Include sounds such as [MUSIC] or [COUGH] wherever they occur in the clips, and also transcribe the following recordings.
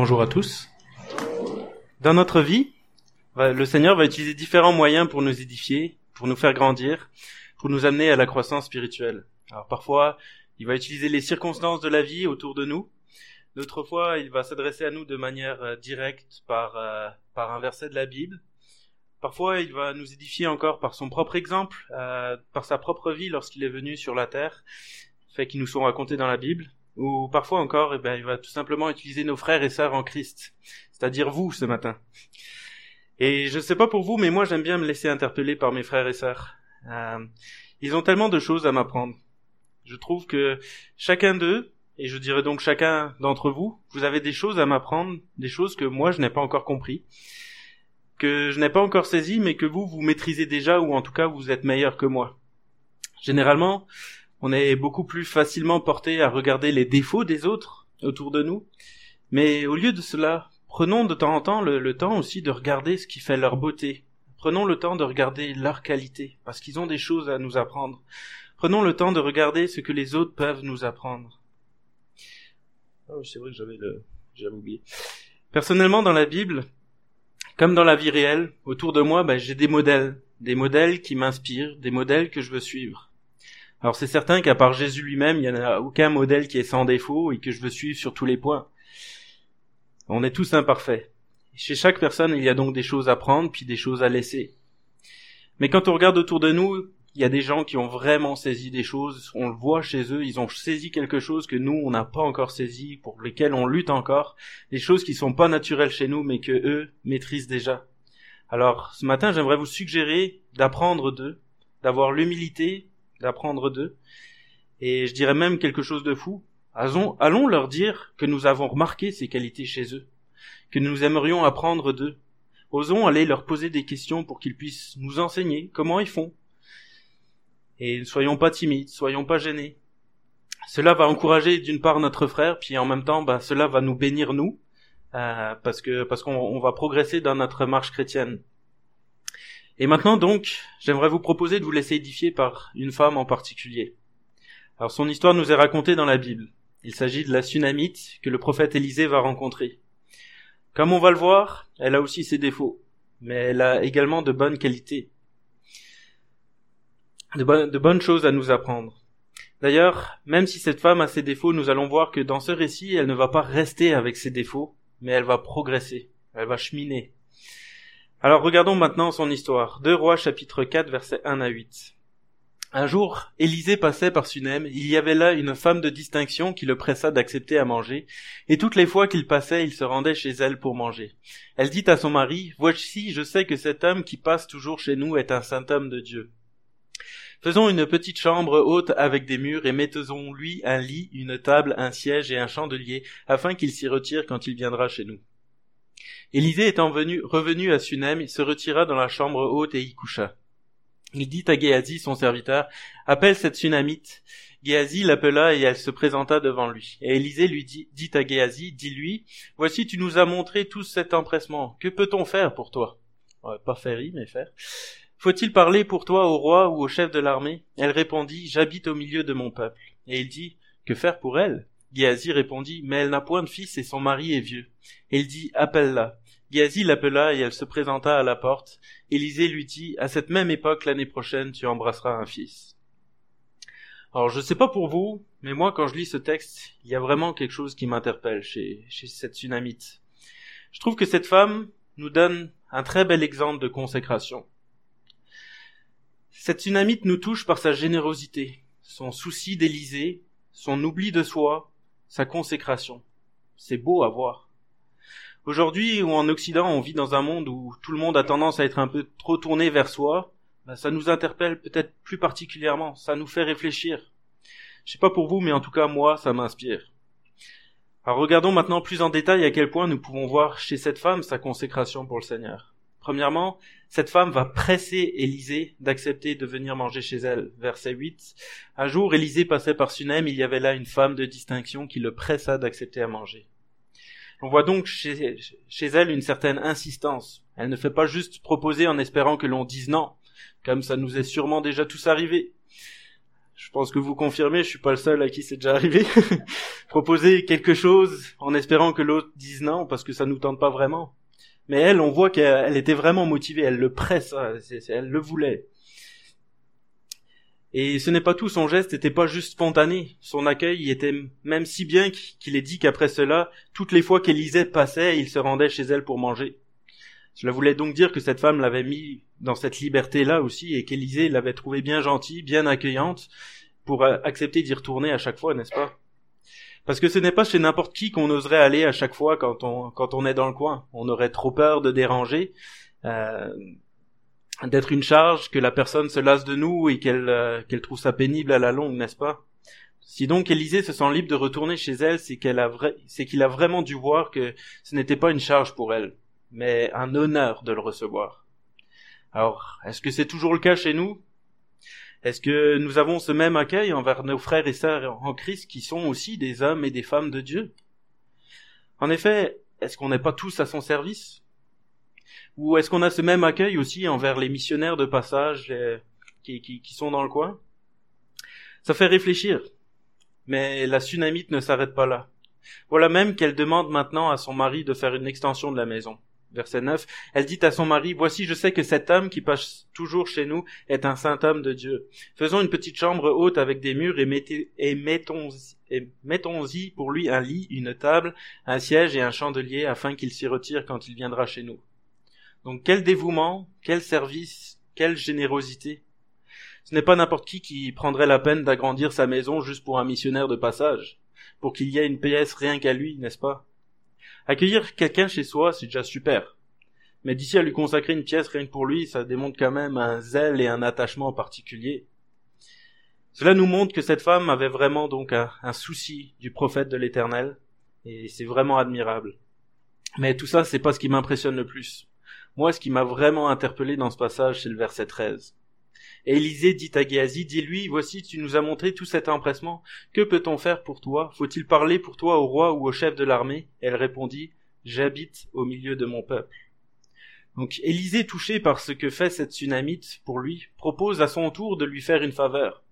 Bonjour à tous. Dans notre vie, le Seigneur va utiliser différents moyens pour nous édifier, pour nous faire grandir, pour nous amener à la croissance spirituelle. Alors parfois, il va utiliser les circonstances de la vie autour de nous. D'autres fois, il va s'adresser à nous de manière euh, directe par, euh, par un verset de la Bible. Parfois, il va nous édifier encore par son propre exemple, euh, par sa propre vie lorsqu'il est venu sur la terre, fait qu'ils nous sont racontés dans la Bible. Ou parfois encore, eh ben, il va tout simplement utiliser nos frères et sœurs en Christ, c'est-à-dire vous ce matin. Et je ne sais pas pour vous, mais moi j'aime bien me laisser interpeller par mes frères et sœurs. Euh, ils ont tellement de choses à m'apprendre. Je trouve que chacun d'eux, et je dirais donc chacun d'entre vous, vous avez des choses à m'apprendre, des choses que moi je n'ai pas encore compris, que je n'ai pas encore saisi, mais que vous, vous maîtrisez déjà, ou en tout cas vous êtes meilleur que moi. Généralement, on est beaucoup plus facilement porté à regarder les défauts des autres autour de nous. Mais au lieu de cela, prenons de temps en temps le, temps aussi de regarder ce qui fait leur beauté. Prenons le temps de regarder leur qualité, parce qu'ils ont des choses à nous apprendre. Prenons le temps de regarder ce que les autres peuvent nous apprendre. Oh, c'est vrai que j'avais le, j'avais oublié. Personnellement, dans la Bible, comme dans la vie réelle, autour de moi, ben, j'ai des modèles, des modèles qui m'inspirent, des modèles que je veux suivre. Alors c'est certain qu'à part Jésus lui-même, il n'y en a aucun modèle qui est sans défaut et que je veux suivre sur tous les points. On est tous imparfaits. Chez chaque personne, il y a donc des choses à prendre puis des choses à laisser. Mais quand on regarde autour de nous, il y a des gens qui ont vraiment saisi des choses, on le voit chez eux, ils ont saisi quelque chose que nous, on n'a pas encore saisi, pour lesquels on lutte encore, des choses qui sont pas naturelles chez nous, mais que eux maîtrisent déjà. Alors, ce matin, j'aimerais vous suggérer d'apprendre d'eux, d'avoir l'humilité d'apprendre d'eux. Et je dirais même quelque chose de fou. Allons, allons leur dire que nous avons remarqué ces qualités chez eux, que nous aimerions apprendre d'eux. Osons aller leur poser des questions pour qu'ils puissent nous enseigner comment ils font. Et ne soyons pas timides, soyons pas gênés. Cela va encourager d'une part notre frère, puis en même temps, bah, cela va nous bénir nous, euh, parce que parce qu'on va progresser dans notre marche chrétienne. Et maintenant donc, j'aimerais vous proposer de vous laisser édifier par une femme en particulier. Alors son histoire nous est racontée dans la Bible. Il s'agit de la Sunamite que le prophète Élisée va rencontrer. Comme on va le voir, elle a aussi ses défauts, mais elle a également de bonnes qualités, de, de bonnes choses à nous apprendre. D'ailleurs, même si cette femme a ses défauts, nous allons voir que dans ce récit, elle ne va pas rester avec ses défauts, mais elle va progresser, elle va cheminer, alors regardons maintenant son histoire. Deux Rois chapitre 4 versets 1 à 8. Un jour, Élisée passait par Sunem, il y avait là une femme de distinction qui le pressa d'accepter à manger, et toutes les fois qu'il passait, il se rendait chez elle pour manger. Elle dit à son mari, Voici, je sais que cet homme qui passe toujours chez nous est un saint homme de Dieu. Faisons une petite chambre haute avec des murs et mettons lui un lit, une table, un siège et un chandelier, afin qu'il s'y retire quand il viendra chez nous. Élisée étant venu, revenu à Sunem, il se retira dans la chambre haute et y coucha. Il dit à Géasi, son serviteur, appelle cette Sunamite. Géasi l'appela et elle se présenta devant lui. Et Élisée lui dit, dit à Géasi, dis-lui, voici tu nous as montré tout cet empressement. Que peut-on faire pour toi? pas faire, mais faire. Faut-il parler pour toi au roi ou au chef de l'armée? Elle répondit, j'habite au milieu de mon peuple. Et il dit, que faire pour elle? Géasi répondit, mais elle n'a point de fils et son mari est vieux. Il dit, appelle-la. Géasi l'appela et elle se présenta à la porte. Élisée lui dit, à cette même époque l'année prochaine, tu embrasseras un fils. Alors je sais pas pour vous, mais moi quand je lis ce texte, il y a vraiment quelque chose qui m'interpelle chez, chez cette tsunamite. Je trouve que cette femme nous donne un très bel exemple de consécration. Cette tsunamite nous touche par sa générosité, son souci d'Élysée, son oubli de soi, sa consécration. C'est beau à voir. Aujourd'hui, ou en Occident, on vit dans un monde où tout le monde a tendance à être un peu trop tourné vers soi, ben, ça nous interpelle peut-être plus particulièrement, ça nous fait réfléchir. Je sais pas pour vous, mais en tout cas, moi, ça m'inspire. Alors regardons maintenant plus en détail à quel point nous pouvons voir chez cette femme sa consécration pour le Seigneur. Premièrement, cette femme va presser Élisée d'accepter de venir manger chez elle. Verset 8. Un jour, Élisée passait par Sunem, il y avait là une femme de distinction qui le pressa d'accepter à manger. On voit donc chez, elle une certaine insistance. Elle ne fait pas juste proposer en espérant que l'on dise non, comme ça nous est sûrement déjà tous arrivé. je pense que vous confirmez, je suis pas le seul à qui c'est déjà arrivé. [LAUGHS] Proposer quelque chose en espérant que l'autre dise non parce que ça nous tente pas vraiment. Mais elle, on voit qu'elle était vraiment motivée, elle le presse, hein, elle le voulait. Et ce n'est pas tout, son geste n'était pas juste spontané. Son accueil était même si bien qu'il est dit qu'après cela, toutes les fois qu'Élisée passait, il se rendait chez elle pour manger. Cela voulait donc dire que cette femme l'avait mis dans cette liberté-là aussi et qu'Élisée l'avait trouvée bien gentille, bien accueillante pour euh, accepter d'y retourner à chaque fois, n'est-ce pas? Parce que ce n'est pas chez n'importe qui qu'on oserait aller à chaque fois quand on quand on est dans le coin. On aurait trop peur de déranger, euh, d'être une charge, que la personne se lasse de nous et qu'elle euh, qu'elle trouve ça pénible à la longue, n'est-ce pas? Si donc Élisée se sent libre de retourner chez elle, c'est qu'elle a vrai, c'est qu'il a vraiment dû voir que ce n'était pas une charge pour elle mais un honneur de le recevoir. Alors, est-ce que c'est toujours le cas chez nous? Est-ce que nous avons ce même accueil envers nos frères et sœurs en Christ qui sont aussi des hommes et des femmes de Dieu? En effet, est-ce qu'on n'est pas tous à son service? Ou est-ce qu'on a ce même accueil aussi envers les missionnaires de passage euh, qui, qui, qui sont dans le coin? Ça fait réfléchir. Mais la tsunamite ne s'arrête pas là. Voilà même qu'elle demande maintenant à son mari de faire une extension de la maison verset 9, elle dit à son mari, Voici, je sais que cet homme qui passe toujours chez nous est un saint homme de Dieu. Faisons une petite chambre haute avec des murs et, mettons et mettons-y pour lui un lit, une table, un siège et un chandelier afin qu'il s'y retire quand il viendra chez nous. Donc quel dévouement, quel service, quelle générosité. Ce n'est pas n'importe qui qui prendrait la peine d'agrandir sa maison juste pour un missionnaire de passage, pour qu'il y ait une pièce rien qu'à lui, n'est-ce pas? Accueillir quelqu'un chez soi, c'est déjà super. Mais d'ici à lui consacrer une pièce rien que pour lui, ça démontre quand même un zèle et un attachement particulier. Cela nous montre que cette femme avait vraiment donc un, souci du prophète de l'éternel, et c'est vraiment admirable. Mais tout ça, c'est pas ce qui m'impressionne le plus. Moi, ce qui m'a vraiment interpellé dans ce passage, c'est le verset 13. Et Élisée dit à Géasi, dis-lui, voici, tu nous as montré tout cet empressement. Que peut-on faire pour toi? Faut-il parler pour toi au roi ou au chef de l'armée? Elle répondit, j'habite au milieu de mon peuple. Donc Élisée, touché par ce que fait cette tsunamite pour lui, propose à son tour de lui faire une faveur.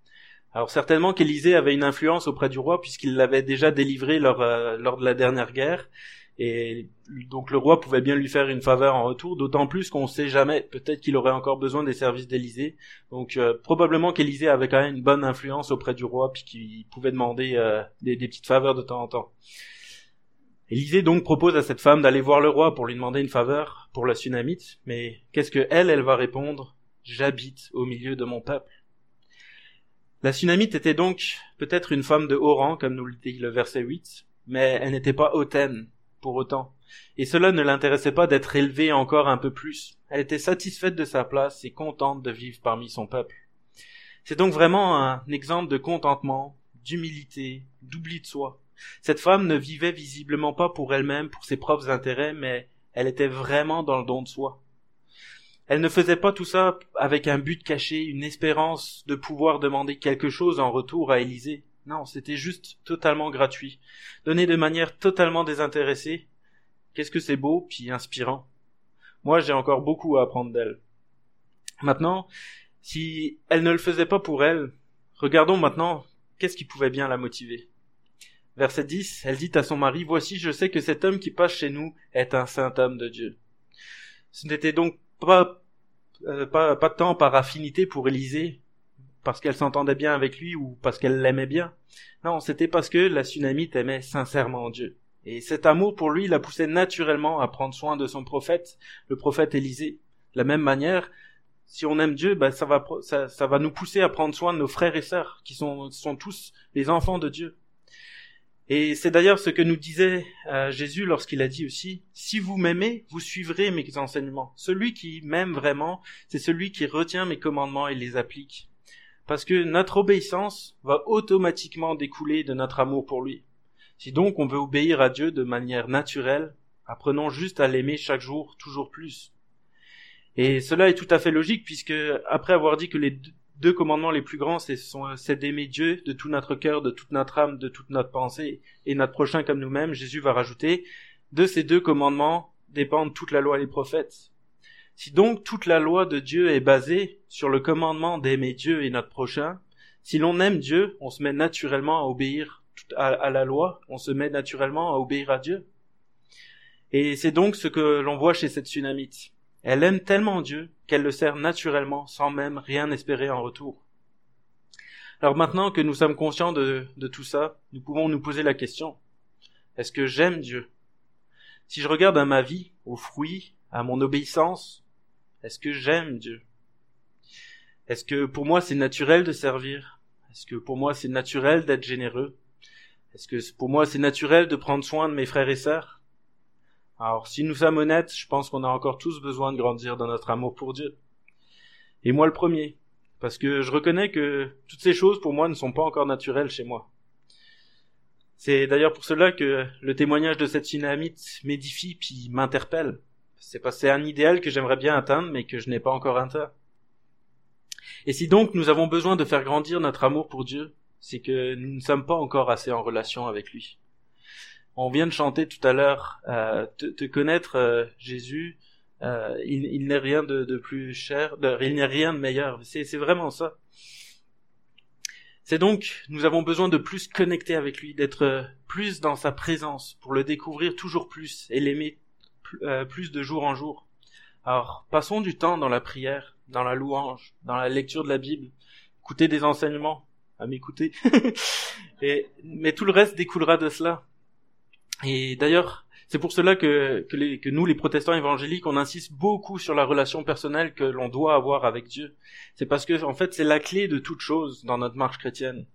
Alors certainement qu'Élisée avait une influence auprès du roi puisqu'il l'avait déjà délivré lors, euh, lors de la dernière guerre, et donc le roi pouvait bien lui faire une faveur en retour, d'autant plus qu'on ne sait jamais, peut-être qu'il aurait encore besoin des services d'Élysée. Donc euh, probablement qu'Élysée avait quand même une bonne influence auprès du roi, puis qu'il pouvait demander euh, des, petites faveurs de temps en temps. Élysée donc propose à cette femme d'aller voir le roi pour lui demander une faveur pour la tsunamite, mais qu'est-ce que elle, elle va répondre? J'habite au milieu de mon peuple. La tsunamite était donc peut-être une femme de haut rang, comme nous le dit le verset 8, mais elle n'était pas hautaine, pour autant. Et cela ne l'intéressait pas d'être élevée encore un peu plus. Elle était satisfaite de sa place et contente de vivre parmi son peuple. C'est donc vraiment un exemple de contentement, d'humilité, d'oubli de soi. Cette femme ne vivait visiblement pas pour elle-même, pour ses propres intérêts, mais elle était vraiment dans le don de soi. Elle ne faisait pas tout ça avec un but caché, une espérance de pouvoir demander quelque chose en retour à Élisée. Non, c'était juste totalement gratuit, donné de manière totalement désintéressée. Qu'est-ce que c'est beau, puis inspirant. Moi, j'ai encore beaucoup à apprendre d'elle. Maintenant, si elle ne le faisait pas pour elle, regardons maintenant qu'est-ce qui pouvait bien la motiver. Verset 10, elle dit à son mari, Voici, je sais que cet homme qui passe chez nous est un saint homme de Dieu. Ce n'était donc pas, euh, pas, pas tant par affinité pour Élisée, parce qu'elle s'entendait bien avec lui ou parce qu'elle l'aimait bien. Non, c'était parce que la tsunamite aimait sincèrement Dieu. Et cet amour pour lui la poussait naturellement à prendre soin de son prophète, le prophète Élisée. De la même manière, si on aime Dieu, ben ça va nous pousser à prendre soin de nos frères et sœurs qui sont sont tous les enfants de Dieu. Et c'est d'ailleurs ce que nous disait euh, Jésus lorsqu'il a dit aussi si vous m'aimez, vous suivrez mes enseignements. Celui qui m'aime vraiment, c'est celui qui retient mes commandements et les applique parce que notre obéissance va automatiquement découler de notre amour pour lui. Si donc on veut obéir à Dieu de manière naturelle, apprenons juste à l'aimer chaque jour toujours plus. Et cela est tout à fait logique puisque après avoir dit que les deux commandements les plus grands c'est d'aimer Dieu de tout notre cœur, de toute notre âme, de toute notre pensée et notre prochain comme nous-mêmes, Jésus va rajouter de ces deux commandements dépendent toute la loi et les prophètes. Si donc toute la loi de Dieu est basée sur le commandement d'aimer Dieu et notre prochain, Si l'on aime Dieu, on se met naturellement à obéir à, la loi, on se met naturellement à obéir à Dieu. Et c'est donc ce que l'on voit chez cette tsunamite. Elle aime tellement Dieu qu'elle le sert naturellement sans même rien espérer en retour. Alors maintenant que nous sommes conscients de, de tout ça, nous pouvons nous poser la question, est-ce que j'aime Dieu? Si je regarde à ma vie, aux fruits, à mon obéissance, est-ce que j'aime Dieu? Est-ce que pour moi c'est naturel de servir? Est-ce que pour moi c'est naturel d'être généreux? Est-ce que pour moi c'est naturel de prendre soin de mes frères et sœurs? Alors si nous sommes honnêtes, je pense qu'on a encore tous besoin de grandir dans notre amour pour Dieu. Et moi le premier, parce que je reconnais que toutes ces choses pour moi ne sont pas encore naturelles chez moi. C'est d'ailleurs pour cela que le témoignage de cette dynamite m'édifie puis m'interpelle. C'est c'est un idéal que j'aimerais bien atteindre mais que je n'ai pas encore atteint. Et si donc nous avons besoin de faire grandir notre amour pour Dieu, c'est que nous ne sommes pas encore assez en relation avec lui. On vient de chanter tout à l'heure, euh, te, connaître euh, Jésus, euh, il, n'est rien de, plus cher, il n'est rien de meilleur. C'est vraiment ça. C'est donc, nous avons besoin de plus connecter avec lui, d'être plus dans sa présence, pour le découvrir toujours plus et l'aimer plus de jour en jour. Alors, passons du temps dans la prière, dans la louange, dans la lecture de la Bible, écouter des enseignements, à m'écouter. [LAUGHS] mais tout le reste découlera de cela. Et d'ailleurs, c'est pour cela que, que, nous, les protestants évangéliques, on insiste beaucoup sur la relation personnelle que l'on doit avoir avec Dieu. C'est parce que, en fait, c'est la clé de toute chose dans notre marche chrétienne.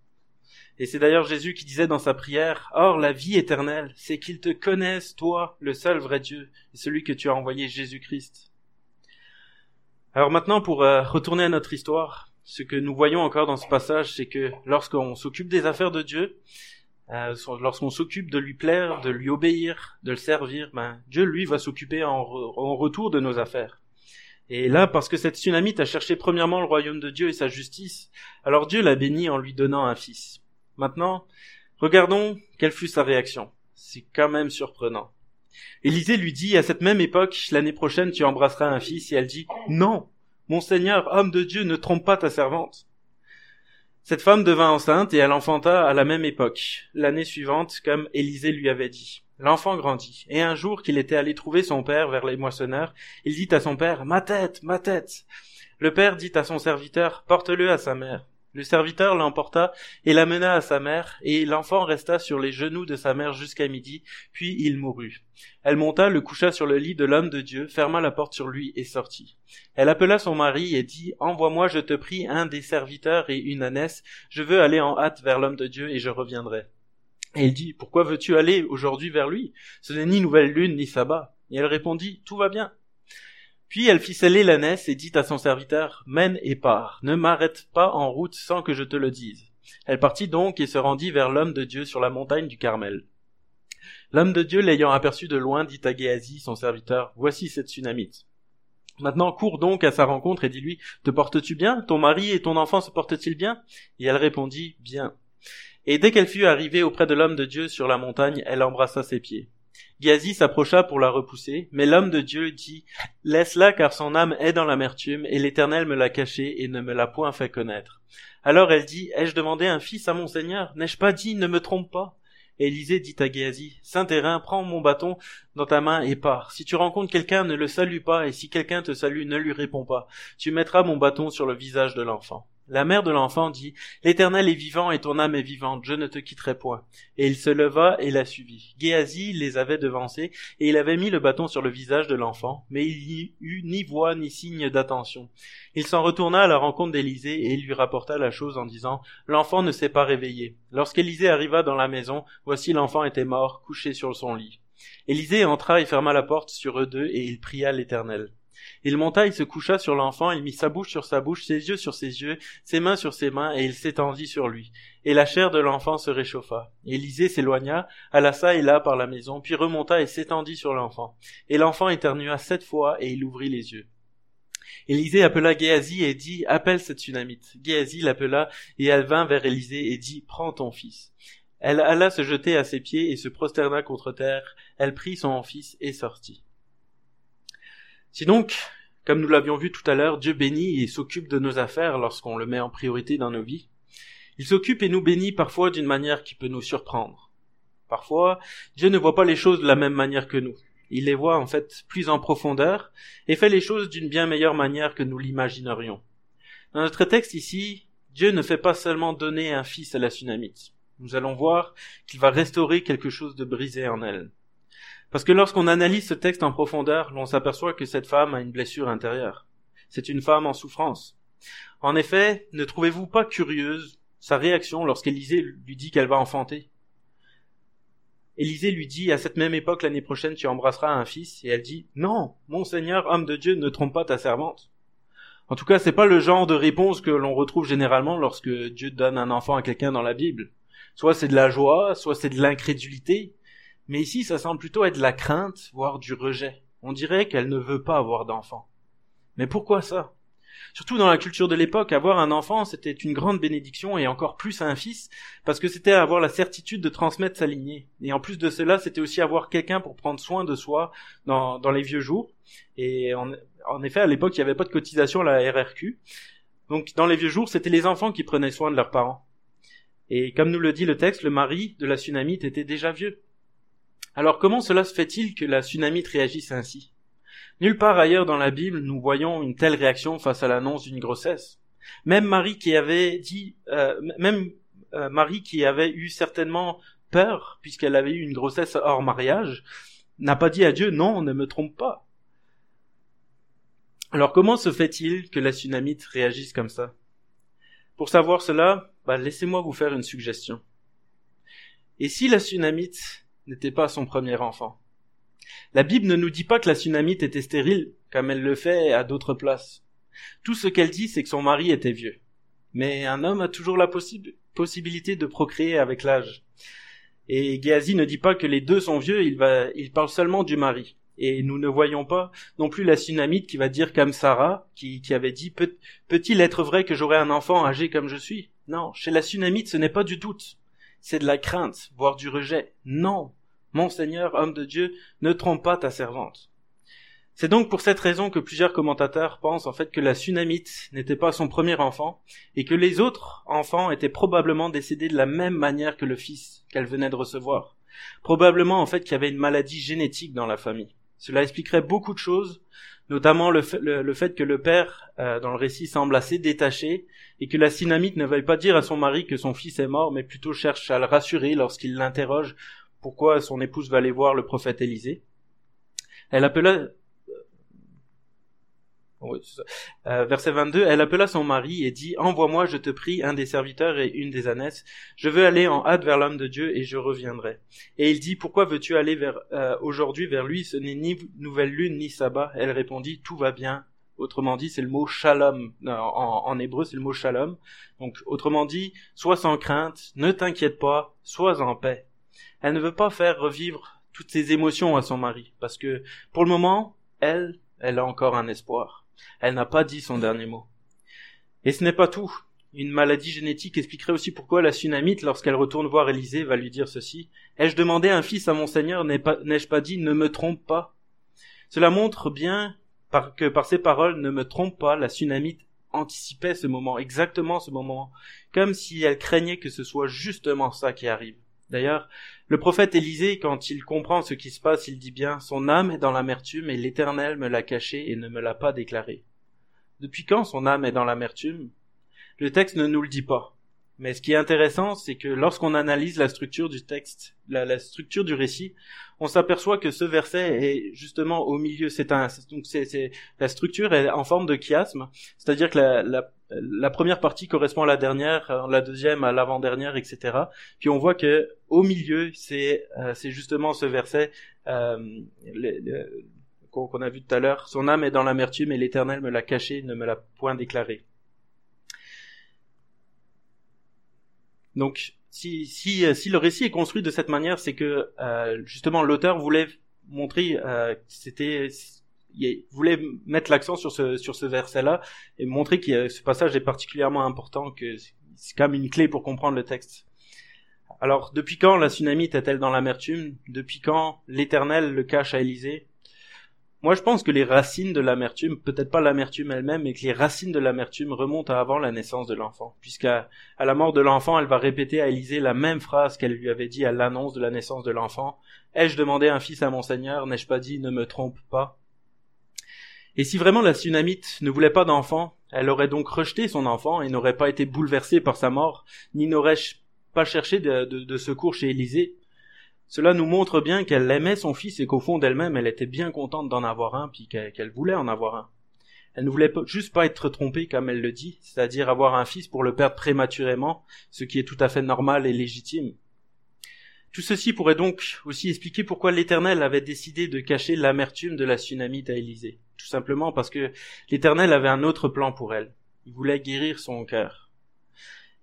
Et c'est d'ailleurs Jésus qui disait dans sa prière, Or la vie éternelle, c'est qu'ils te connaissent, toi, le seul vrai Dieu, celui que tu as envoyé Jésus-Christ. Alors maintenant, pour euh, retourner à notre histoire, ce que nous voyons encore dans ce passage, c'est que lorsqu'on s'occupe des affaires de Dieu, euh, lorsqu'on s'occupe de lui plaire, de lui obéir, de le servir, ben, Dieu lui va s'occuper en, retour de nos affaires. Et là, parce que cette tsunamite a cherché premièrement le royaume de Dieu et sa justice, alors Dieu l'a béni en lui donnant un fils. Maintenant, regardons quelle fut sa réaction. C'est quand même surprenant. Élisée lui dit, à cette même époque, l'année prochaine tu embrasseras un fils, et elle dit, non, mon Seigneur, homme de Dieu, ne trompe pas ta servante. Cette femme devint enceinte et elle enfanta à la même époque, l'année suivante, comme Élisée lui avait dit. L'enfant grandit, et un jour qu'il était allé trouver son père vers les moissonneurs, il dit à son père, Ma tête, ma tête. Le père dit à son serviteur, Porte-le à sa mère. Le serviteur l'emporta et l'amena à sa mère, et l'enfant resta sur les genoux de sa mère jusqu'à midi, puis il mourut. Elle monta, le coucha sur le lit de l'homme de Dieu, ferma la porte sur lui et sortit. Elle appela son mari et dit, Envoie-moi, je te prie, un des serviteurs et une ânesse, je veux aller en hâte vers l'homme de Dieu et je reviendrai. Et il dit, Pourquoi veux-tu aller aujourd'hui vers lui? Ce n'est ni nouvelle lune ni sabbat. Et elle répondit, Tout va bien. Puis elle fit sceller l'ânesse et dit à son serviteur, Mène et pars, ne m'arrête pas en route sans que je te le dise. Elle partit donc et se rendit vers l'homme de Dieu sur la montagne du Carmel. L'homme de Dieu l'ayant aperçu de loin dit à Géasi, son serviteur, Voici cette tsunamite. Maintenant cours donc à sa rencontre et dis-lui, Te portes-tu bien? Ton mari et ton enfant se portent-ils bien? Et elle répondit, Bien. Et dès qu'elle fut arrivée auprès de l'homme de Dieu sur la montagne, elle embrassa ses pieds. Gazi s'approcha pour la repousser, mais l'homme de Dieu dit, Laisse-la car son âme est dans l'amertume, et l'Éternel me l'a cachée et ne me l'a point fait connaître. Alors elle dit, Ai-je demandé un fils à mon Seigneur? N'ai-je pas dit, ne me trompe pas? Élisée dit à Géasi, Saint-Hérin, prends mon bâton dans ta main et pars. Si tu rencontres quelqu'un, ne le salue pas, et si quelqu'un te salue, ne lui réponds pas. Tu mettras mon bâton sur le visage de l'enfant. La mère de l'enfant dit, L'Éternel est vivant et ton âme est vivante, je ne te quitterai point. Et il se leva et la suivit. Géasi les avait devancés, et il avait mis le bâton sur le visage de l'enfant, mais il n'y eut ni voix ni signe d'attention. Il s'en retourna à la rencontre d'Élisée, et il lui rapporta la chose en disant, L'enfant ne s'est pas réveillé. Lorsqu'Élisée arriva dans la maison, voici l'enfant était mort, couché sur son lit. Élisée entra et ferma la porte sur eux deux, et il pria l'Éternel. Il monta, il se coucha sur l'enfant, il mit sa bouche sur sa bouche, ses yeux sur ses yeux, ses mains sur ses mains, et il s'étendit sur lui. Et la chair de l'enfant se réchauffa. Élisée s'éloigna, alla ça et là par la maison, puis remonta et s'étendit sur l'enfant. Et l'enfant éternua sept fois, et il ouvrit les yeux. Élisée appela Géasi et dit, appelle cette tsunamite. Géasi l'appela, et elle vint vers Élisée et dit, prends ton fils. Elle alla se jeter à ses pieds et se prosterna contre terre. Elle prit son fils et sortit. Si donc, comme nous l'avions vu tout à l'heure, Dieu bénit et s'occupe de nos affaires lorsqu'on le met en priorité dans nos vies, Il s'occupe et nous bénit parfois d'une manière qui peut nous surprendre. Parfois, Dieu ne voit pas les choses de la même manière que nous. Il les voit en fait plus en profondeur et fait les choses d'une bien meilleure manière que nous l'imaginerions. Dans notre texte ici, Dieu ne fait pas seulement donner un fils à la Sunamite. Nous allons voir qu'il va restaurer quelque chose de brisé en elle. Parce que lorsqu'on analyse ce texte en profondeur, l'on s'aperçoit que cette femme a une blessure intérieure. C'est une femme en souffrance. En effet, ne trouvez-vous pas curieuse sa réaction lorsqu'Élisée lui dit qu'elle va enfanter? Élisée lui dit à cette même époque l'année prochaine tu embrasseras un fils et elle dit non, mon Seigneur, homme de Dieu, ne trompe pas ta servante. En tout cas, c'est pas le genre de réponse que l'on retrouve généralement lorsque Dieu donne un enfant à quelqu'un dans la Bible. Soit c'est de la joie, soit c'est de l'incrédulité, mais ici ça semble plutôt être la crainte, voire du rejet. On dirait qu'elle ne veut pas avoir d'enfant. Mais pourquoi ça? Surtout dans la culture de l'époque, avoir un enfant, c'était une grande bénédiction et encore plus un fils, parce que c'était avoir la certitude de transmettre sa lignée. Et en plus de cela, c'était aussi avoir quelqu'un pour prendre soin de soi dans, les vieux jours. Et en, en effet, à l'époque, il n'y avait pas de cotisation à la RRQ. Donc, dans les vieux jours, c'était les enfants qui prenaient soin de leurs parents. Et comme nous le dit le texte, le mari de la Sunamite était déjà vieux. Alors comment cela se fait-il que la Sunamite réagisse ainsi? Nulle part ailleurs dans la Bible nous voyons une telle réaction face à l'annonce d'une grossesse. Même Marie qui avait dit, euh, même euh, Marie qui avait eu certainement peur puisqu'elle avait eu une grossesse hors mariage, n'a pas dit à Dieu non, ne me trompe pas. Alors comment se fait-il que la Sunamite réagisse comme ça? Pour savoir cela, bah, laissez-moi vous faire une suggestion. Et si la Sunamite n'était pas son premier enfant la Bible ne nous dit pas que la Sunamite était stérile, comme elle le fait à d'autres places. Tout ce qu'elle dit, c'est que son mari était vieux. Mais un homme a toujours la possibilité de procréer avec l'âge. Et Géasi ne dit pas que les deux sont vieux, il, parle seulement du mari. Et nous ne voyons pas non plus la Sunamite qui va dire comme Sarah, qui, avait dit Peut, peut-il être vrai que j'aurai un enfant âgé comme je suis? Non, chez la Sunamite ce n'est pas du doute. C'est de la crainte, voire du rejet. Non, mon Seigneur, homme de Dieu, ne trompe pas ta servante. C'est donc pour cette raison que plusieurs commentateurs pensent en fait que la Sunamite n'était pas son premier enfant et que les autres enfants étaient probablement décédés de la même manière que le fils qu'elle venait de recevoir. Probablement en fait qu'il y avait une maladie génétique dans la famille. Cela expliquerait beaucoup de choses, notamment le fait, que le père euh, dans le récit semble assez détaché et que la Sunamite ne veuille pas dire à son mari que son fils est mort mais plutôt cherche à le rassurer lorsqu'il l'interroge pourquoi son épouse va aller voir le prophète Élisée. Elle appela euh, verset 22, elle appela son mari et dit, Envoie-moi, je te prie, un des serviteurs et une des ânesses. Je veux aller en hâte vers l'homme de Dieu et je reviendrai. Et il dit, Pourquoi veux-tu aller vers euh, aujourd'hui vers lui? Ce n'est ni nouvelle lune ni sabbat. Elle répondit, Tout va bien. Autrement dit, c'est le mot shalom. En, en hébreu, c'est le mot shalom. Donc, autrement dit, sois sans crainte, ne t'inquiète pas, sois en paix elle ne veut pas faire revivre toutes ses émotions à son mari, parce que pour le moment, elle, elle a encore un espoir. Elle n'a pas dit son dernier mot. Et ce n'est pas tout. Une maladie génétique expliquerait aussi pourquoi la Sunamite, lorsqu'elle retourne voir Élisée, va lui dire ceci. Ai-je demandé un fils à mon Seigneur, n'ai-je pas dit ne me trompe pas? Cela montre bien que par ces paroles, ne me trompe pas, la Sunamite anticipait ce moment, exactement ce moment, comme si elle craignait que ce soit justement ça qui arrive. D'ailleurs, le prophète Élisée, quand il comprend ce qui se passe, il dit bien, son âme est dans l'amertume et l'Éternel me l'a caché et ne me l'a pas déclaré. Depuis quand son âme est dans l'amertume? Le texte ne nous le dit pas. Mais ce qui est intéressant, c'est que lorsqu'on analyse la structure du texte, la, structure du récit, on s'aperçoit que ce verset est justement au milieu. C'est un, donc c'est, la structure est en forme de chiasme, c'est-à-dire que la, la, première partie correspond à la dernière, la deuxième à l'avant-dernière, etc. Puis on voit que au milieu, c'est, euh, justement ce verset euh, qu'on a vu tout à l'heure. Son âme est dans l'amertume et l'Éternel me l'a caché, ne me l'a point déclaré. Donc, si, euh, le récit est construit de cette manière, c'est que euh, justement l'auteur voulait montrer, euh, c'était, il voulait mettre l'accent sur ce sur ce verset-là et montrer que ce passage est particulièrement important, que c'est quand même une clé pour comprendre le texte. Alors, depuis quand la tsunami est-elle dans l'amertume? Depuis quand l'Éternel le cache à Élysée? Moi, je pense que les racines de l'amertume, peut-être pas l'amertume elle-même, mais que les racines de l'amertume remontent à avant la naissance de l'enfant. Puisqu'à à la mort de l'enfant, elle va répéter à Élisée la même phrase qu'elle lui avait dit à l'annonce de la naissance de l'enfant. Ai-je demandé un fils à mon Seigneur? N'ai-je pas dit, ne me trompe pas? Et si vraiment la Sunamite ne voulait pas d'enfant, elle aurait donc rejeté son enfant et n'aurait pas été bouleversée par sa mort, ni n'aurait pas cherché de, secours chez Élisée. Cela nous montre bien qu'elle aimait son fils et qu'au fond d'elle-même, elle était bien contente d'en avoir un, puis qu'elle voulait en avoir un. Elle ne voulait juste pas être trompée comme elle le dit, c'est-à-dire avoir un fils pour le perdre prématurément, ce qui est tout à fait normal et légitime. Tout ceci pourrait donc aussi expliquer pourquoi l'Éternel avait décidé de cacher l'amertume de la Sunamite à Élisée. Tout simplement parce que l'Éternel avait un autre plan pour elle. Il voulait guérir son cœur.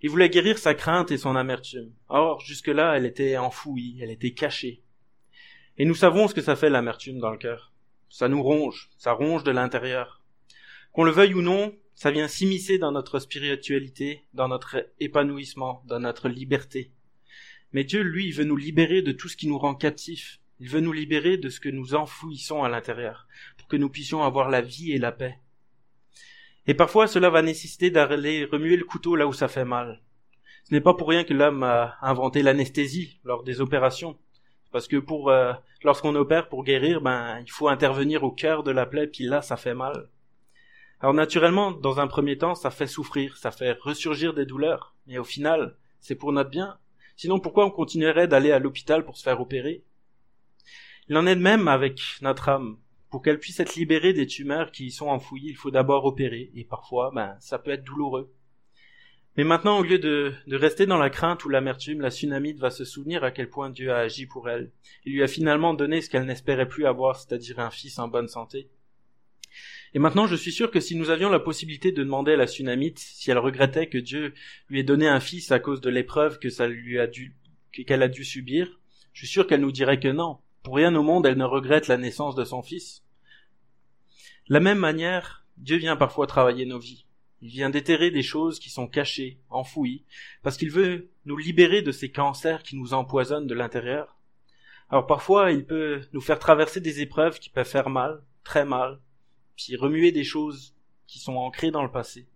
Il voulait guérir sa crainte et son amertume. Or, jusque-là, elle était enfouie, elle était cachée. Et nous savons ce que ça fait l'amertume dans le cœur. Ça nous ronge, ça ronge de l'intérieur. Qu'on le veuille ou non, ça vient s'immiscer dans notre spiritualité, dans notre épanouissement, dans notre liberté. Mais Dieu, lui, veut nous libérer de tout ce qui nous rend captifs. Il veut nous libérer de ce que nous enfouissons à l'intérieur, pour que nous puissions avoir la vie et la paix. Et parfois, cela va nécessiter d'aller remuer le couteau là où ça fait mal. Ce n'est pas pour rien que l'homme a inventé l'anesthésie lors des opérations. Parce que pour euh, lorsqu'on opère pour guérir, ben il faut intervenir au cœur de la plaie, puis là ça fait mal. Alors naturellement, dans un premier temps, ça fait souffrir, ça fait ressurgir des douleurs, mais au final, c'est pour notre bien, Sinon, pourquoi on continuerait d'aller à l'hôpital pour se faire opérer? Il en est de même avec notre âme. Pour qu'elle puisse être libérée des tumeurs qui y sont enfouies, il faut d'abord opérer, et parfois, ben, ça peut être douloureux. Mais maintenant, au lieu de, rester dans la crainte ou l'amertume, la tsunamite va se souvenir à quel point Dieu a agi pour elle. Il lui a finalement donné ce qu'elle n'espérait plus avoir, c'est-à-dire un fils en bonne santé. Et maintenant, je suis sûr que si nous avions la possibilité de demander à la Sunamite si elle regrettait que Dieu lui ait donné un fils à cause de l'épreuve que ça lui a dû, qu'elle a dû subir, je suis sûr qu'elle nous dirait que non. Pour rien au monde, elle ne regrette la naissance de son fils. La même manière, Dieu vient parfois travailler nos vies. Il vient déterrer des choses qui sont cachées, enfouies, parce qu'il veut nous libérer de ces cancers qui nous empoisonnent de l'intérieur. Alors parfois, il peut nous faire traverser des épreuves qui peuvent faire mal, très mal, puis remuer des choses qui sont ancrées dans le passé.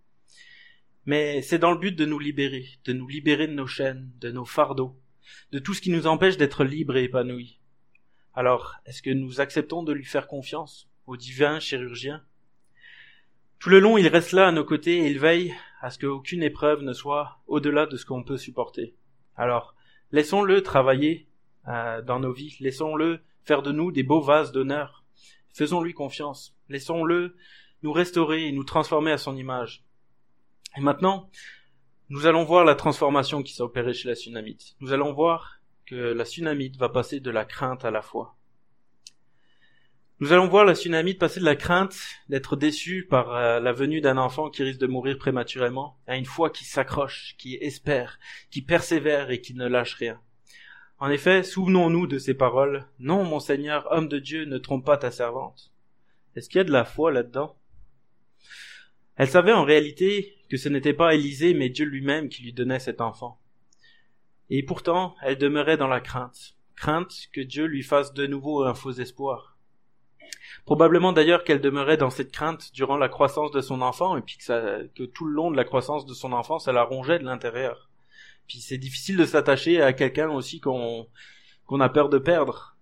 Mais c'est dans le but de nous libérer, de nous libérer de nos chaînes, de nos fardeaux, de tout ce qui nous empêche d'être libres et épanouis. Alors, est-ce que nous acceptons de lui faire confiance, au divin chirurgien? Tout le long, il reste là à nos côtés et il veille à ce qu'aucune épreuve ne soit au-delà de ce qu'on peut supporter. Alors, laissons-le travailler euh, dans nos vies, laissons-le faire de nous des beaux vases d'honneur, Faisons-lui confiance. Laissons-le nous restaurer et nous transformer à son image. Et maintenant, nous allons voir la transformation qui s'est opérée chez la tsunamite. Nous allons voir que la tsunamite va passer de la crainte à la foi. Nous allons voir la tsunamite passer de la crainte d'être déçue par euh, la venue d'un enfant qui risque de mourir prématurément à une foi qui s'accroche, qui espère, qui persévère et qui ne lâche rien. En effet, souvenons-nous de ces paroles. Non, mon Seigneur, homme de Dieu, ne trompe pas ta servante. Est-ce qu'il y a de la foi là-dedans? Elle savait en réalité que ce n'était pas Élisée, mais Dieu lui-même qui lui donnait cet enfant. Et pourtant, elle demeurait dans la crainte. Crainte que Dieu lui fasse de nouveau un faux espoir. Probablement d'ailleurs qu'elle demeurait dans cette crainte durant la croissance de son enfant, et puis que, que tout le long de la croissance de son enfant, ça la rongeait de l'intérieur. Puis c'est difficile de s'attacher à quelqu'un aussi qu'on qu'on a peur de perdre.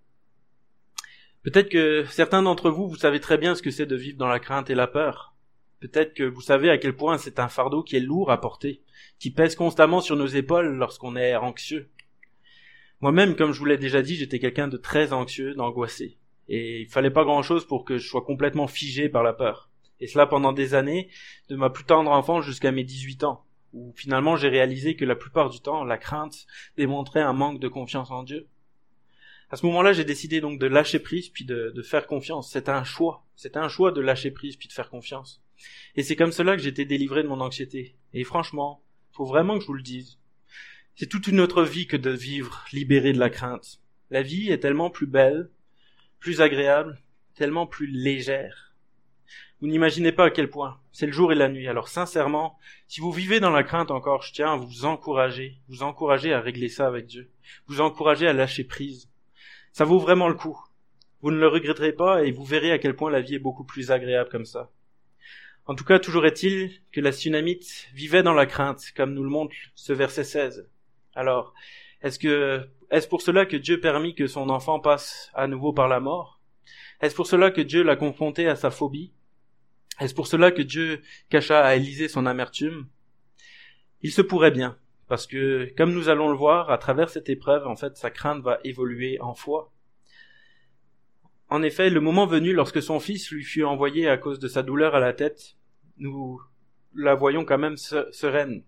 Peut-être que certains d'entre vous, vous savez très bien ce que c'est de vivre dans la crainte et la peur. Peut-être que vous savez à quel point c'est un fardeau qui est lourd à porter, qui pèse constamment sur nos épaules lorsqu'on est anxieux. Moi-même, comme je vous l'ai déjà dit, j'étais quelqu'un de très anxieux, d'angoissé. Et il fallait pas grand chose pour que je sois complètement figé par la peur. Et cela pendant des années, de ma plus tendre enfance jusqu'à mes 18 ans où finalement j'ai réalisé que la plupart du temps, la crainte démontrait un manque de confiance en Dieu. À ce moment-là, j'ai décidé donc de lâcher prise puis de, faire confiance. C'était un choix. C'était un choix de lâcher prise puis de faire confiance. Et c'est comme cela que j'étais délivré de mon anxiété. Et franchement, faut vraiment que je vous le dise. C'est toute une autre vie que de vivre libéré de la crainte. La vie est tellement plus belle, plus agréable, tellement plus légère. Vous n'imaginez pas à quel point. C'est le jour et la nuit. Alors sincèrement, si vous vivez dans la crainte encore, je tiens à vous encourager, vous encourager à régler ça avec Dieu, vous encourager à lâcher prise. Ça vaut vraiment le coup. Vous ne le regretterez pas et vous verrez à quel point la vie est beaucoup plus agréable comme ça. En tout cas, toujours est-il que la Sunamite vivait dans la crainte, comme nous le montre ce verset 16. Alors, est-ce que, est-ce pour cela que Dieu permit que son enfant passe à nouveau par la mort? Est-ce pour cela que Dieu l'a confronté à sa phobie? Est-ce pour cela que Dieu cacha à Élisée son amertume? Il se pourrait bien, parce que, comme nous allons le voir, à travers cette épreuve, en fait, sa crainte va évoluer en foi. En effet, le moment venu lorsque son fils lui fut envoyé à cause de sa douleur à la tête, nous la voyons quand même sereine.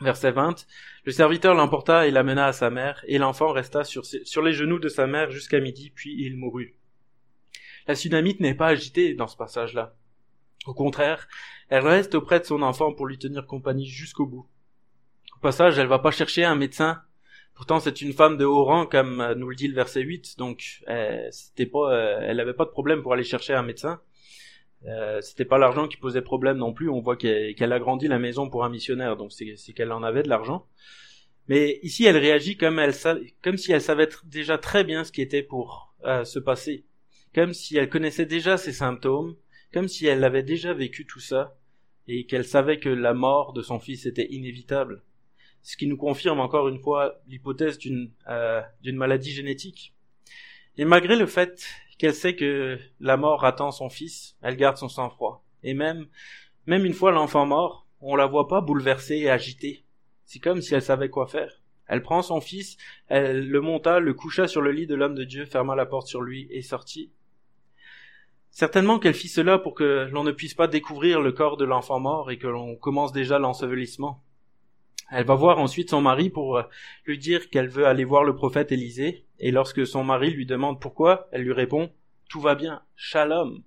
Verset 20. Le serviteur l'emporta et l'amena à sa mère, et l'enfant resta sur, les genoux de sa mère jusqu'à midi, puis il mourut. La Sunamite n'est pas agitée dans ce passage-là. Au contraire, elle reste auprès de son enfant pour lui tenir compagnie jusqu'au bout. Au passage, elle va pas chercher un médecin Pourtant, c'est une femme de haut rang, comme euh, nous le dit le verset 8, donc euh, c'était pas, euh, elle n'avait pas de problème pour aller chercher un médecin. Euh, c'était pas l'argent qui posait problème non plus. On voit qu'elle a grandi la maison pour un missionnaire, donc c'est qu'elle en avait de l'argent. Mais ici, elle réagit comme elle comme si elle savait déjà très bien ce qui était pour se passer, comme si elle connaissait déjà ses symptômes, comme si elle avait déjà vécu tout ça et qu'elle savait que la mort de son fils était inévitable ce qui nous confirme encore une fois l'hypothèse d'une euh, d'une maladie génétique. Et malgré le fait qu'elle sait que la mort attend son fils, elle garde son sang-froid. Et même même une fois l'enfant mort, on la voit pas bouleversée et agitée. C'est comme si elle savait quoi faire. Elle prend son fils, elle le monta, le coucha sur le lit de l'homme de Dieu, ferma la porte sur lui et sortit. Certainement qu'elle fit cela pour que l'on ne puisse pas découvrir le corps de l'enfant mort et que l'on commence déjà l'ensevelissement. Elle va voir ensuite son mari pour euh, lui dire qu'elle veut aller voir le prophète Élisée, et lorsque son mari lui demande pourquoi, elle lui répond Tout va bien, shalom.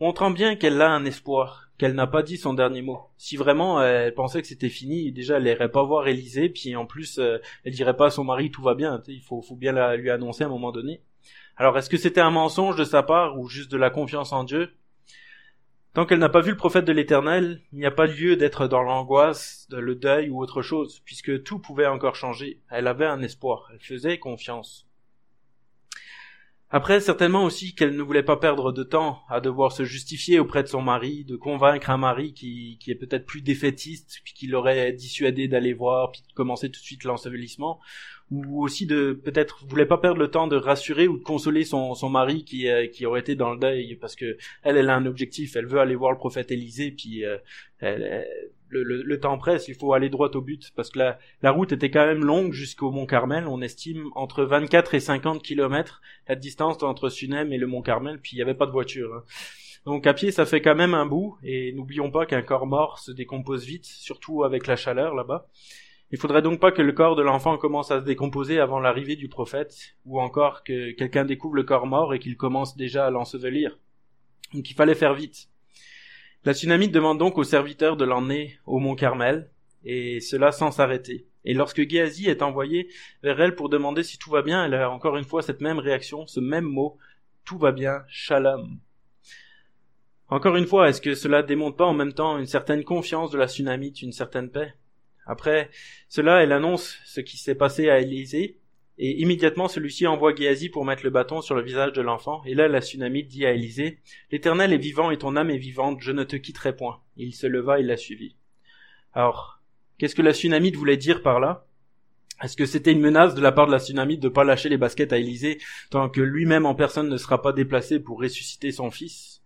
Montrant bien qu'elle a un espoir, qu'elle n'a pas dit son dernier mot. Si vraiment elle pensait que c'était fini, déjà elle irait pas voir Élisée, puis en plus euh, elle dirait pas à son mari tout va bien, il faut, bien lui annoncer à un moment donné. Alors est-ce que c'était un mensonge de sa part ou juste de la confiance en Dieu? Tant qu'elle n'a pas vu le prophète de l'Éternel, il n'y a pas lieu d'être dans l'angoisse, le deuil ou autre chose, puisque tout pouvait encore changer. Elle avait un espoir, elle faisait confiance. Après, certainement aussi qu'elle ne voulait pas perdre de temps à devoir se justifier auprès de son mari, de convaincre un mari qui, qui est peut-être plus défaitiste, qui l'aurait dissuadé d'aller voir, puis de commencer tout de suite l'ensevelissement, ou aussi de peut-être voulait pas perdre le temps de rassurer ou de consoler son, son mari qui euh, qui aurait été dans le deuil parce que elle elle a un objectif elle veut aller voir le prophète Élisée puis euh, le, temps presse il faut aller droit au but parce que la, route était quand même longue jusqu'au mont Carmel on estime entre 24 et 50 kilomètres la distance entre Sunem et le mont Carmel puis il y avait pas de voiture hein. donc à pied ça fait quand même un bout et n'oublions pas qu'un corps mort se décompose vite surtout avec la chaleur là-bas il faudrait donc pas que le corps de l'enfant commence à se décomposer avant l'arrivée du prophète, ou encore que quelqu'un découvre le corps mort et qu'il commence déjà à l'ensevelir. Donc il fallait faire vite. La tsunami demande donc aux serviteurs de l'emmener au mont Carmel, et cela sans s'arrêter. Et lorsque Géasi est envoyé vers elle pour demander si tout va bien, elle a encore une fois cette même réaction, ce même mot, tout va bien, shalom. Encore une fois, est-ce que cela démontre pas en même temps une certaine confiance de la tsunami, une certaine paix? Après cela, elle annonce ce qui s'est passé à Élisée, et immédiatement celui-ci envoie Géasi pour mettre le bâton sur le visage de l'enfant, et là la tsunami dit à Élisée, L'Éternel est vivant et ton âme est vivante, je ne te quitterai point. il se leva et la suivit. Alors, qu'est-ce que la tsunami voulait dire par là? Est-ce que c'était une menace de la part de la tsunami de ne pas lâcher les baskets à Élisée tant que lui-même en personne ne sera pas déplacé pour ressusciter son fils?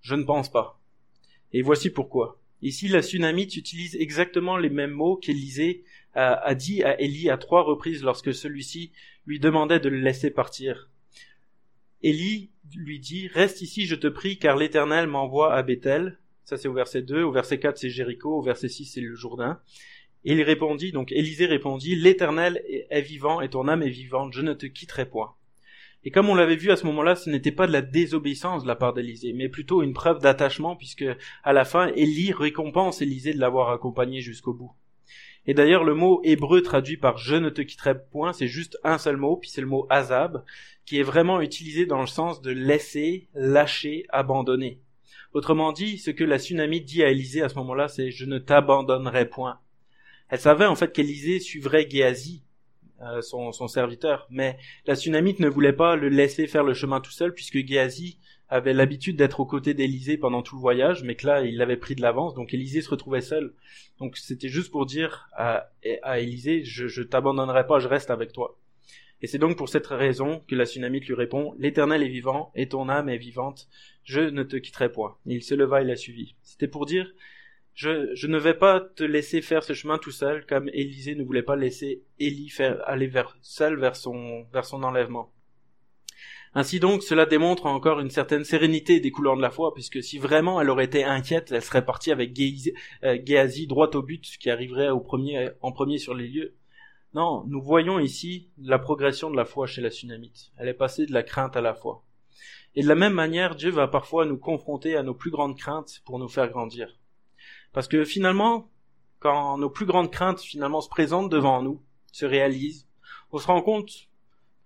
Je ne pense pas. Et voici pourquoi. Ici, la tsunamite utilise exactement les mêmes mots qu'Élisée a, dit à Élie à trois reprises lorsque celui-ci lui demandait de le laisser partir. Élie lui dit, reste ici, je te prie, car l'Éternel m'envoie à Bethel. Ça, c'est au verset 2. Au verset 4, c'est Jéricho. Au verset 6, c'est le Jourdain. Et il répondit, donc Élisée répondit, l'Éternel est vivant et ton âme est vivante, je ne te quitterai point. Et comme on l'avait vu à ce moment-là, ce n'était pas de la désobéissance de la part d'Élisée, mais plutôt une preuve d'attachement, puisque à la fin, Élie récompense Élisée de l'avoir accompagné jusqu'au bout. Et d'ailleurs, le mot hébreu traduit par je ne te quitterai point, c'est juste un seul mot, puis c'est le mot azab, qui est vraiment utilisé dans le sens de laisser, lâcher, abandonner. Autrement dit, ce que la tsunami dit à Élisée à ce moment-là, c'est je ne t'abandonnerai point. Elle savait en fait qu'Élisée suivrait Géasi, euh, son, son, serviteur. Mais la Sunamite ne voulait pas le laisser faire le chemin tout seul, puisque Géasi avait l'habitude d'être aux côtés d'Élisée pendant tout le voyage, mais que là, il l'avait pris de l'avance, donc Élisée se retrouvait seul. Donc c'était juste pour dire à, à Élisée, je, je t'abandonnerai pas, je reste avec toi. Et c'est donc pour cette raison que la Sunamite lui répond, L'Éternel est vivant, et ton âme est vivante, je ne te quitterai point. Il se leva et la suivit. C'était pour dire, je, je, ne vais pas te laisser faire ce chemin tout seul, comme Élisée ne voulait pas laisser Élie faire, aller vers, seul vers son, vers son enlèvement. Ainsi donc, cela démontre encore une certaine sérénité des couleurs de la foi, puisque si vraiment elle aurait été inquiète, elle serait partie avec euh, Géasi, droit au but, qui arriverait au premier, en premier sur les lieux. Non, nous voyons ici la progression de la foi chez la Sunamite. Elle est passée de la crainte à la foi. Et de la même manière, Dieu va parfois nous confronter à nos plus grandes craintes pour nous faire grandir. Parce que finalement, quand nos plus grandes craintes finalement se présentent devant nous, se réalisent, on se rend compte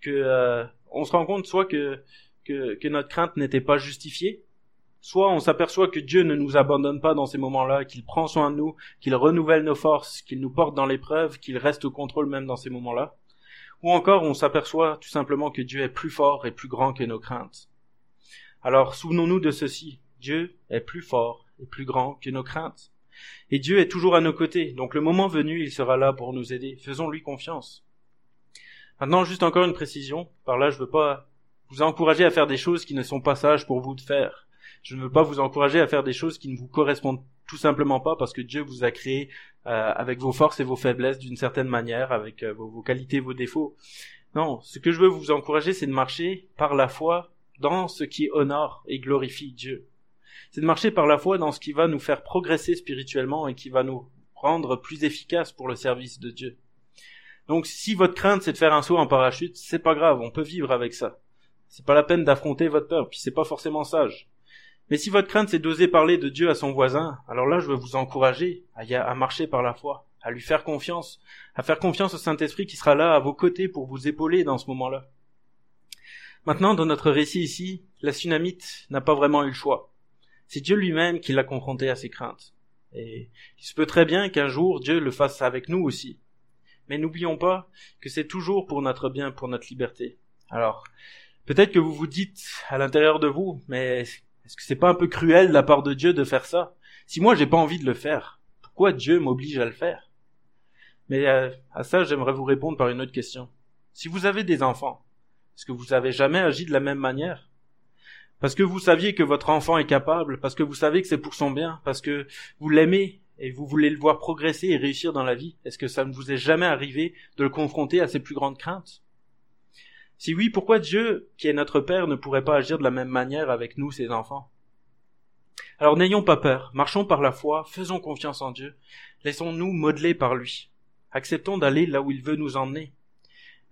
que euh, on se rend compte soit que, que, que notre crainte n'était pas justifiée, soit on s'aperçoit que Dieu ne nous abandonne pas dans ces moments-là, qu'il prend soin de nous, qu'il renouvelle nos forces, qu'il nous porte dans l'épreuve, qu'il reste au contrôle même dans ces moments-là, ou encore on s'aperçoit tout simplement que Dieu est plus fort et plus grand que nos craintes. Alors souvenons-nous de ceci, Dieu est plus fort et plus grand que nos craintes. Et Dieu est toujours à nos côtés, donc le moment venu, il sera là pour nous aider. Faisons-lui confiance. Maintenant, juste encore une précision. Par là, je veux pas vous encourager à faire des choses qui ne sont pas sages pour vous de faire. Je ne veux pas vous encourager à faire des choses qui ne vous correspondent tout simplement pas parce que Dieu vous a créé euh, avec vos forces et vos faiblesses d'une certaine manière, avec euh, vos, vos, qualités, vos défauts. Non, ce que je veux vous encourager, c'est de marcher par la foi dans ce qui honore et glorifie Dieu. C'est de marcher par la foi dans ce qui va nous faire progresser spirituellement et qui va nous rendre plus efficaces pour le service de Dieu. Donc si votre crainte c'est de faire un saut en parachute, c'est pas grave, on peut vivre avec ça. C'est pas la peine d'affronter votre peur, puis c'est pas forcément sage. Mais si votre crainte c'est d'oser parler de Dieu à son voisin, alors là je veux vous encourager à, marcher par la foi, à lui faire confiance, à faire confiance au Saint-Esprit qui sera là à vos côtés pour vous épauler dans ce moment-là. Maintenant, dans notre récit ici, la tsunamite n'a pas vraiment eu le choix. C'est Dieu lui-même qui l'a confronté à ses craintes. Et il se peut très bien qu'un jour Dieu le fasse avec nous aussi. Mais n'oublions pas que c'est toujours pour notre bien, pour notre liberté. Alors, peut-être que vous vous dites à l'intérieur de vous, mais est-ce que c'est pas un peu cruel de la part de Dieu de faire ça? Si moi j'ai pas envie de le faire, pourquoi Dieu m'oblige à le faire? Mais euh, à ça, j'aimerais vous répondre par une autre question. Si vous avez des enfants, est-ce que vous avez jamais agi de la même manière? Parce que vous saviez que votre enfant est capable, parce que vous savez que c'est pour son bien, parce que vous l'aimez et vous voulez le voir progresser et réussir dans la vie, est-ce que ça ne vous est jamais arrivé de le confronter à ses plus grandes craintes? Si oui, pourquoi Dieu, qui est notre Père, ne pourrait pas agir de la même manière avec nous, ses enfants? Alors n'ayons pas peur, marchons par la foi, faisons confiance en Dieu, laissons-nous modeler par lui, acceptons d'aller là où il veut nous emmener.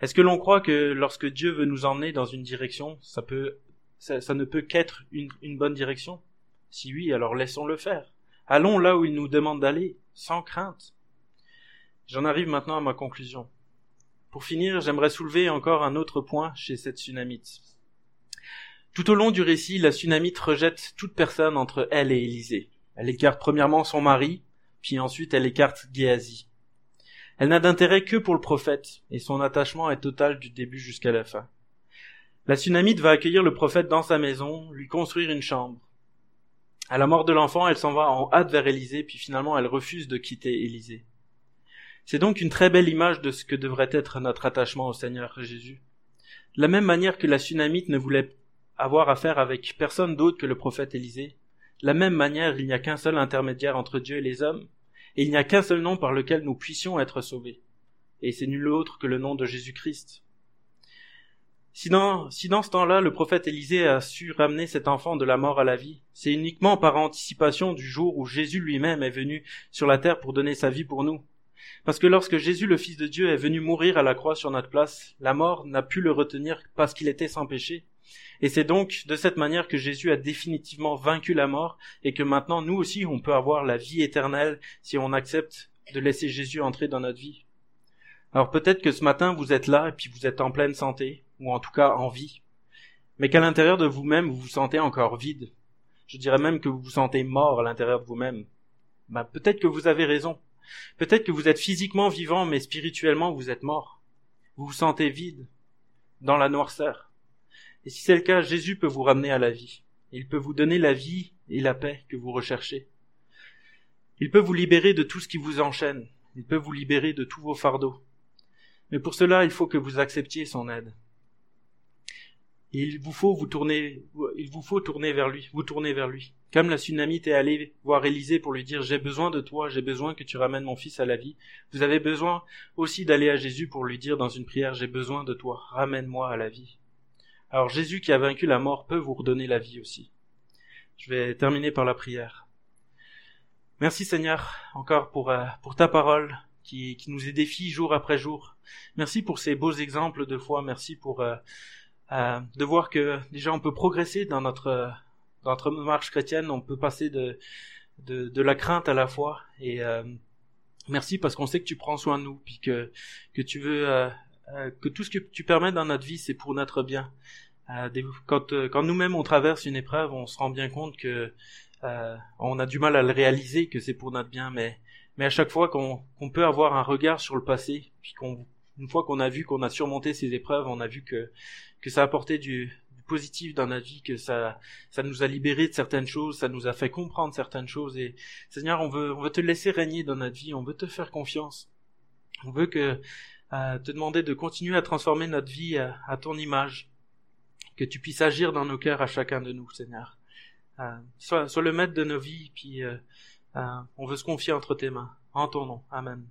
Est-ce que l'on croit que lorsque Dieu veut nous emmener dans une direction, ça ne peut qu'être une bonne direction? Si oui, alors laissons-le faire. Allons là où il nous demande d'aller, sans crainte. J'en arrive maintenant à ma conclusion. Pour finir, j'aimerais soulever encore un autre point chez cette tsunamite. Tout au long du récit, la tsunamite rejette toute personne entre elle et Élisée. Elle écarte premièrement son mari, puis ensuite elle écarte Géasi. Elle n'a d'intérêt que pour le prophète, et son attachement est total du début jusqu'à la fin. La tsunamite va accueillir le prophète dans sa maison, lui construire une chambre. À la mort de l'enfant, elle s'en va en hâte vers Élisée, puis finalement elle refuse de quitter Élisée. C'est donc une très belle image de ce que devrait être notre attachement au Seigneur Jésus. De la même manière que la Sunamite ne voulait avoir affaire avec personne d'autre que le prophète Élisée, de la même manière il n'y a qu'un seul intermédiaire entre Dieu et les hommes, et il n'y a qu'un seul nom par lequel nous puissions être sauvés. Et c'est nul autre que le nom de Jésus-Christ. Si dans, si dans ce temps-là, le prophète Élisée a su ramener cet enfant de la mort à la vie, c'est uniquement par anticipation du jour où Jésus lui-même est venu sur la terre pour donner sa vie pour nous. Parce que lorsque Jésus, le Fils de Dieu, est venu mourir à la croix sur notre place, la mort n'a pu le retenir parce qu'il était sans péché. Et c'est donc de cette manière que Jésus a définitivement vaincu la mort et que maintenant nous aussi on peut avoir la vie éternelle si on accepte de laisser Jésus entrer dans notre vie. Alors peut-être que ce matin vous êtes là et puis vous êtes en pleine santé, ou en tout cas en vie, mais qu'à l'intérieur de vous-même vous vous sentez encore vide. Je dirais même que vous vous sentez mort à l'intérieur de vous-même. Ben, peut-être que vous avez raison. Peut-être que vous êtes physiquement vivant, mais spirituellement vous êtes mort. vous vous sentez vide, dans la noirceur. Et si c'est le cas, Jésus peut vous ramener à la vie. Il peut vous donner la vie et la paix que vous recherchez. Il peut vous libérer de tout ce qui vous enchaîne. Il peut vous libérer de tous vos fardeaux. Mais pour cela, il faut que vous acceptiez son aide. Il vous faut vous tourner, il vous faut tourner vers lui, vous tourner vers lui. Comme la tsunamite est allée voir Élisée pour lui dire j'ai besoin de toi, j'ai besoin que tu ramènes mon fils à la vie. Vous avez besoin aussi d'aller à Jésus pour lui dire dans une prière j'ai besoin de toi, ramène-moi à la vie. Alors Jésus qui a vaincu la mort peut vous redonner la vie aussi. Je vais terminer par la prière. Merci Seigneur encore pour, euh, ta parole qui, qui nous édifie jour après jour. Merci pour ces beaux exemples de foi. Merci pour euh, euh, de voir que déjà on peut progresser dans notre dans notre marche chrétienne. On peut passer de de, de la crainte à la foi. Et euh, merci parce qu'on sait que tu prends soin de nous, puis que que tu veux euh, euh, que tout ce que tu permets dans notre vie, c'est pour notre bien. quand quand nous-mêmes on traverse une épreuve, on se rend bien compte que on a du mal à le réaliser que c'est pour notre bien, mais mais à chaque fois qu'on peut avoir un regard sur le passé, puis qu'on une fois qu'on a vu qu'on a surmonté ces épreuves, on a vu que ça a apporté du, du positif dans notre vie, que ça ça nous a libéré de certaines choses, ça nous a fait comprendre certaines choses. Et Seigneur, on veut on veut te laisser régner dans notre vie, on veut te faire confiance, on veut euh, te demander de continuer à transformer notre vie à, ton image, que tu puisses agir dans nos cœurs à chacun de nous, Seigneur. Euh, sois, le maître de nos vies, puis euh, euh, on veut se confier entre tes mains. En ton nom. Amen.